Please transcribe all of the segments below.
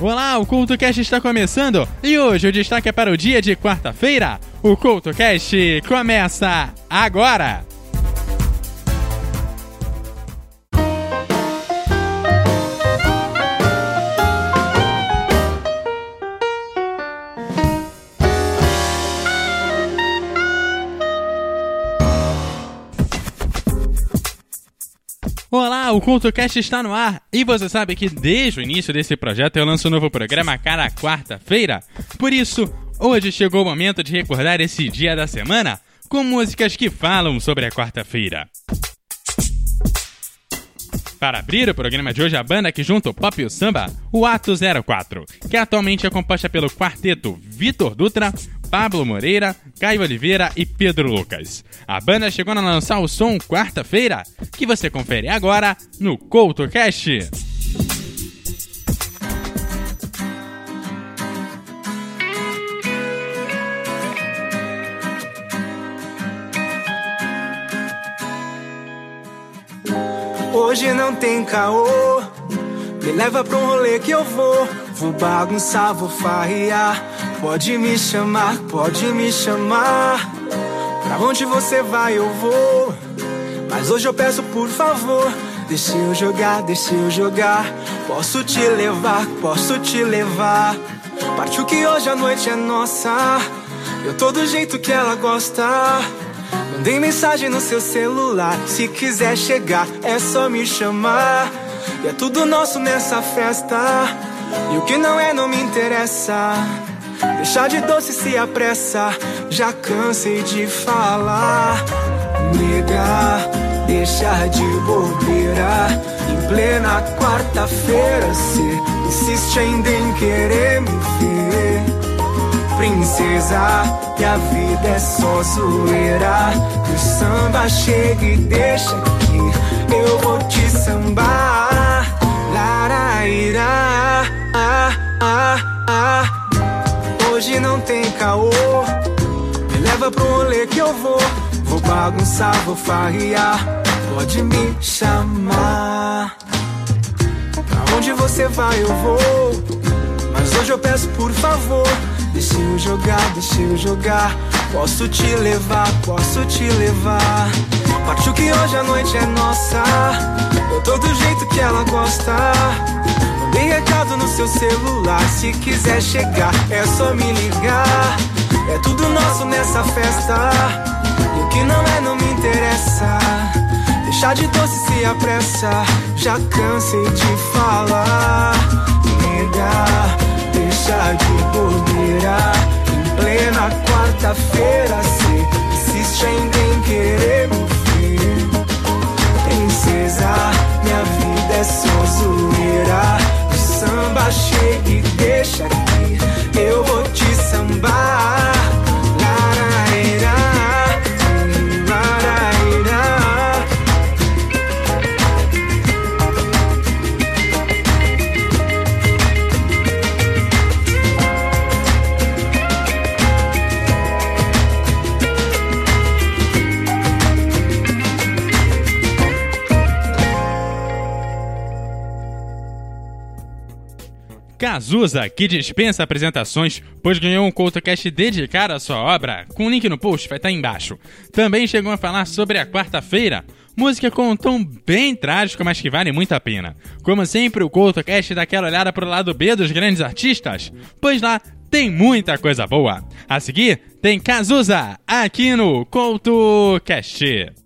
Olá, o CultoCast está começando e hoje o destaque é para o dia de quarta-feira. O CultoCast começa agora! O CultoCast está no ar e você sabe que desde o início desse projeto eu lanço um novo programa cada quarta-feira. Por isso, hoje chegou o momento de recordar esse dia da semana com músicas que falam sobre a quarta-feira. Para abrir o programa de hoje, a banda que junta o pop e o samba, o Ato 04, que atualmente é composta pelo quarteto Vitor Dutra, Pablo Moreira, Caio Oliveira e Pedro Lucas. A banda chegou a lançar o som quarta-feira, que você confere agora no CoutoCast. Hoje não tem caô. Me leva pra um rolê que eu vou. Vou bagunçar, vou farrear. Pode me chamar, pode me chamar. Pra onde você vai, eu vou. Mas hoje eu peço, por favor. Deixa eu jogar, deixa eu jogar. Posso te levar, posso te levar. Partiu que hoje a noite é nossa. Eu tô do jeito que ela gosta. Mandei mensagem no seu celular. Se quiser chegar, é só me chamar. E é tudo nosso nessa festa. E o que não é, não me interessa. Deixar de doce se apressa. Já cansei de falar. Nega, deixar de bobeira. Em plena quarta-feira, cê insiste ainda em querer me ver princesa que a vida é só zoeira. O samba chega e deixa que eu vou te sambar. Laraira, Hoje não tem caô. Me leva pro rolê que eu vou. Vou bagunçar, vou farrear. Pode me chamar. Pra onde você vai, eu vou. Mas hoje eu peço por favor. Deixa eu jogar, deixa eu jogar. Posso te levar, posso te levar. Partiu que hoje a noite é nossa. Eu tô do jeito que ela gosta. Mandei recado no seu celular. Se quiser chegar, é só me ligar. É tudo nosso nessa festa. E o que não é, não me interessa. Deixar de doce se apressa. Já cansei de falar. Nega deixa de bobeira Em plena quarta-feira Cê insiste em querer me ver Princesa, minha vida é só zoeira samba chega e deixa aqui. Eu vou te sambar Cazuza, que dispensa apresentações, pois ganhou um CoutoCast dedicado à sua obra, com o link no post vai estar embaixo. Também chegou a falar sobre a quarta-feira, música com um tom bem trágico, mas que vale muito a pena. Como sempre, o CoutoCast dá aquela olhada pro lado B dos grandes artistas, pois lá tem muita coisa boa. A seguir, tem Cazuza, aqui no CoutoCast.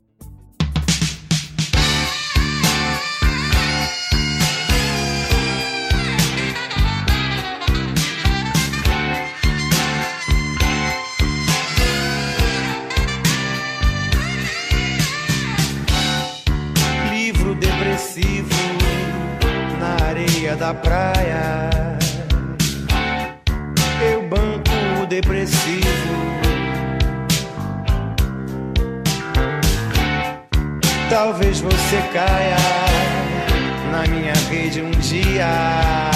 Da praia. Eu banco depressivo. Talvez você caia na minha rede um dia,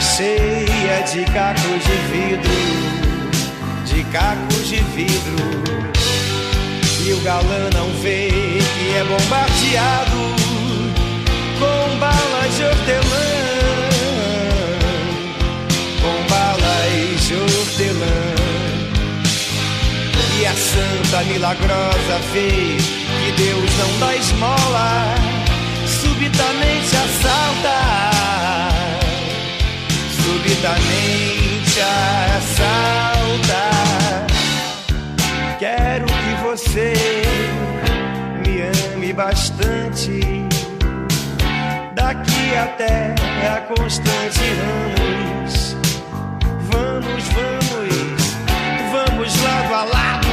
cheia de cacos de vidro, de cacos de vidro. E o galã não vê que é bombardeado com balas de hortelã, com balas de hortelã. E a santa milagrosa vê que Deus não dá esmola, subitamente assalta, subitamente assalta. Quero que você me ame bastante até a constante vamos, vamos, vamos, vamos lado a lado,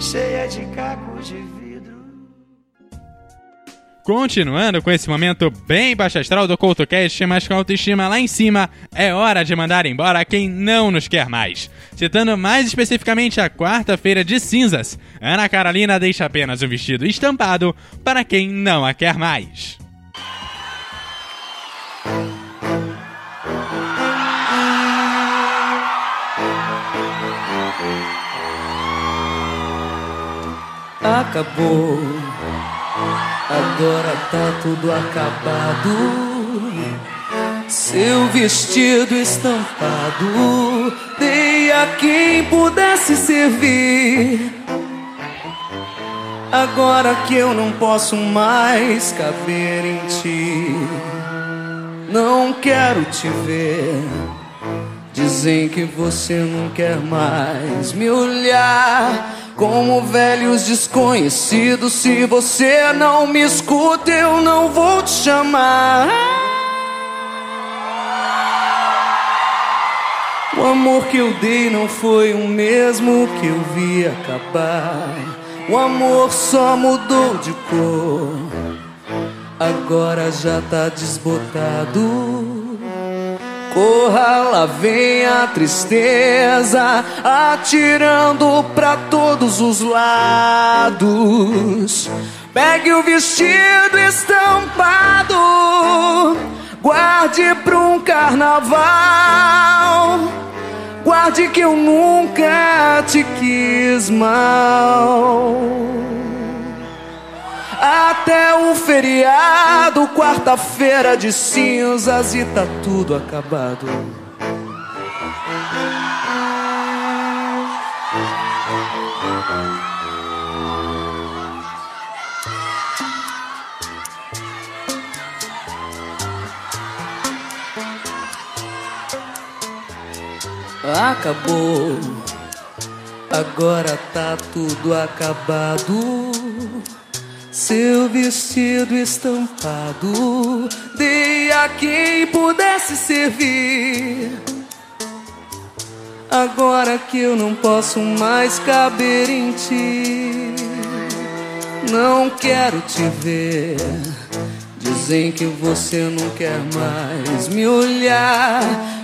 Cheia de cacos de vidro. Continuando com esse momento bem baixo astral do CoutoCast, mas com autoestima lá em cima, é hora de mandar embora quem não nos quer mais. Citando mais especificamente a quarta-feira de cinzas, Ana Carolina deixa apenas um vestido estampado para quem não a quer mais. Acabou, agora tá tudo acabado. Seu vestido estampado, dei a quem pudesse servir. Agora que eu não posso mais caber em ti, não quero te ver. Dizem que você não quer mais me olhar como velhos desconhecidos. Se você não me escuta, eu não vou te chamar. O amor que eu dei não foi o mesmo que eu vi acabar. O amor só mudou de cor, agora já tá desbotado. Corra, lá vem a tristeza, atirando pra todos os lados. Pegue o vestido estampado, guarde pra um carnaval. Guarde que eu nunca te quis mal. Até o feriado, quarta-feira de cinzas e tá tudo acabado. acabou. Agora tá tudo acabado. Seu vestido estampado, dei a quem pudesse servir. Agora que eu não posso mais caber em ti, não quero te ver. Dizem que você não quer mais me olhar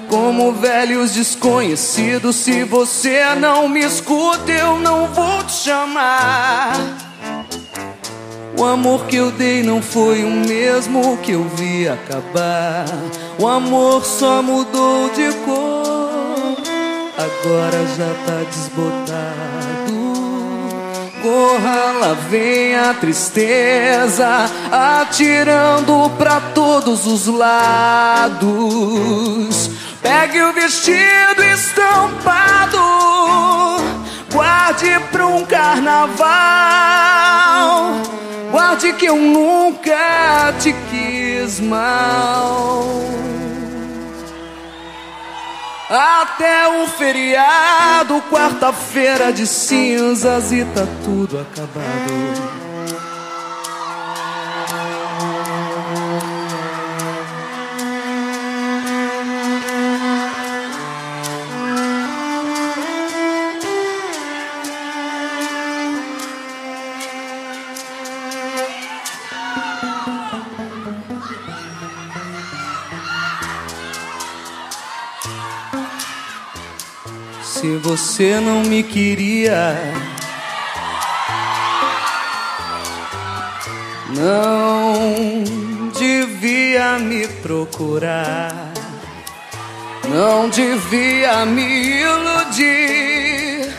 como velhos desconhecidos. Se você não me escuta, eu não vou te chamar. O amor que eu dei não foi o mesmo que eu vi acabar. O amor só mudou de cor, agora já tá desbotado. Corra, lá vem a tristeza, atirando pra todos os lados. Pegue o vestido estampado, guarde pra um carnaval. Guarde que eu nunca te quis mal. Até o feriado, quarta-feira de cinzas e tá tudo acabado. Você não me queria, não devia me procurar, não devia me iludir,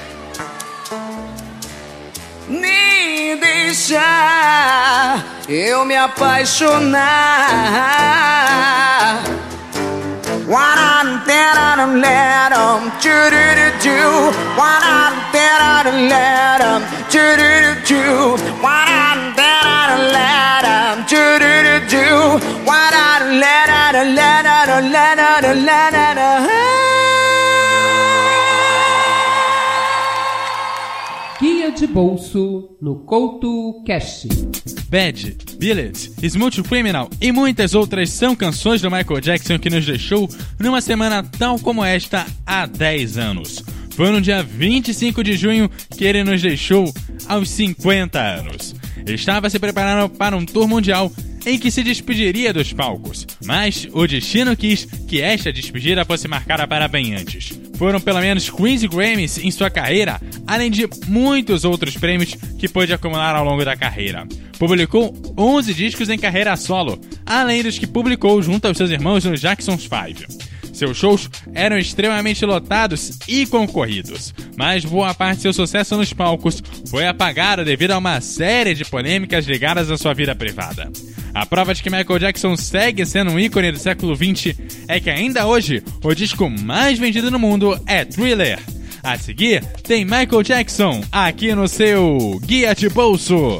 nem deixar eu me apaixonar. On that on let 'em do do do do. One on that on let 'em do do do do. One on that on let 'em do do do do. One on let on let on let on let on. Guia de bolso no Couto Cast. Bad, Billet, Smooth Criminal e muitas outras são canções do Michael Jackson que nos deixou numa semana tal como esta há 10 anos. Foi no dia 25 de junho que ele nos deixou aos 50 anos. Estava se preparando para um tour mundial em que se despediria dos palcos, mas o destino quis que esta despedida fosse marcada para bem antes. Foram pelo menos 15 Grammys em sua carreira, além de muitos outros prêmios que pôde acumular ao longo da carreira. Publicou 11 discos em carreira solo, além dos que publicou junto aos seus irmãos no Jackson's 5. Seus shows eram extremamente lotados e concorridos, mas boa parte de seu sucesso nos palcos foi apagada devido a uma série de polêmicas ligadas à sua vida privada. A prova de que Michael Jackson segue sendo um ícone do século XX é que ainda hoje o disco mais vendido no mundo é Thriller. A seguir, tem Michael Jackson aqui no seu Guia de Bolso.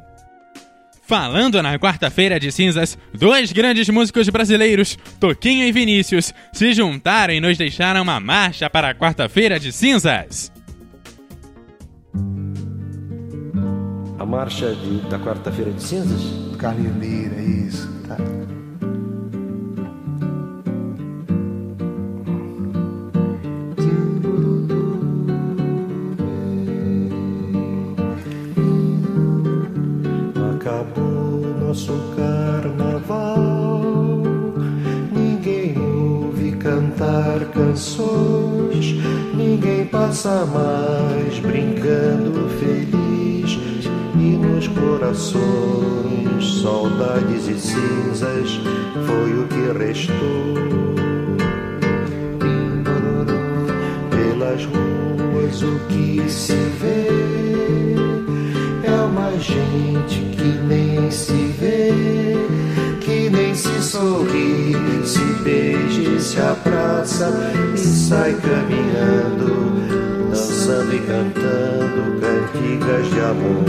Falando na quarta-feira de cinzas, dois grandes músicos brasileiros, Toquinho e Vinícius, se juntaram e nos deixaram uma marcha para a quarta-feira de cinzas. A marcha de- da quarta-feira de cinzas? Carlineira, isso. Tá. Ninguém passa mais brincando feliz. E nos corações, saudades e cinzas foi o que restou. Pelas ruas o que se vê é uma gente que nem se vê, que nem se sorri, se beija e se abraça e sai caminhando, dançando e cantando cantigas de amor.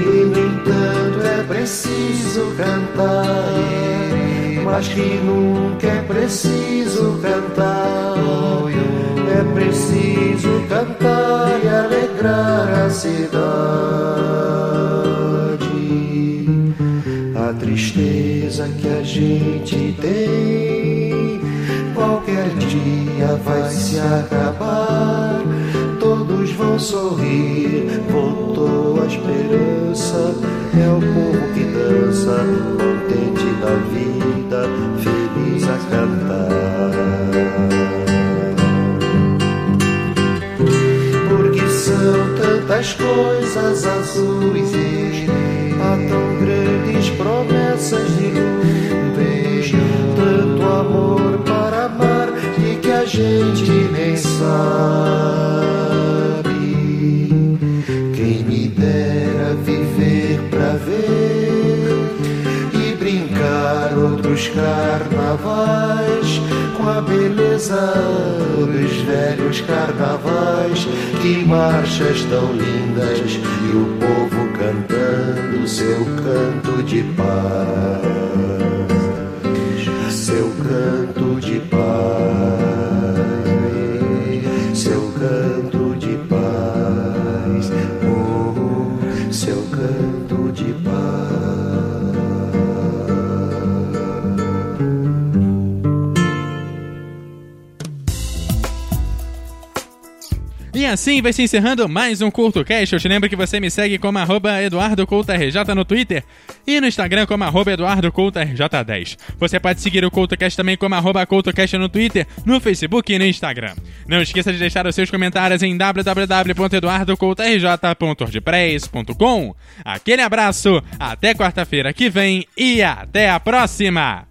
E no entanto é preciso cantar, mas que nunca é preciso cantar. Gente tem, qualquer dia vai se acabar. Todos vão sorrir, voltou a esperança. É o povo que dança, contente da vida, feliz a cantar. Porque são tantas coisas azuis e há tão grandes promessas de luz, dos velhos carnavais. Que marchas tão lindas e o povo cantando seu canto de paz, seu canto assim vai se encerrando mais um CultoCast. Eu te lembro que você me segue como arroba no Twitter e no Instagram como arroba EduardoCoutoRJ10. Você pode seguir o CultoCast também como arroba CultoCast no Twitter, no Facebook e no Instagram. Não esqueça de deixar os seus comentários em www.eduardocoutorj.wordpress.com. Aquele abraço, até quarta-feira que vem e até a próxima!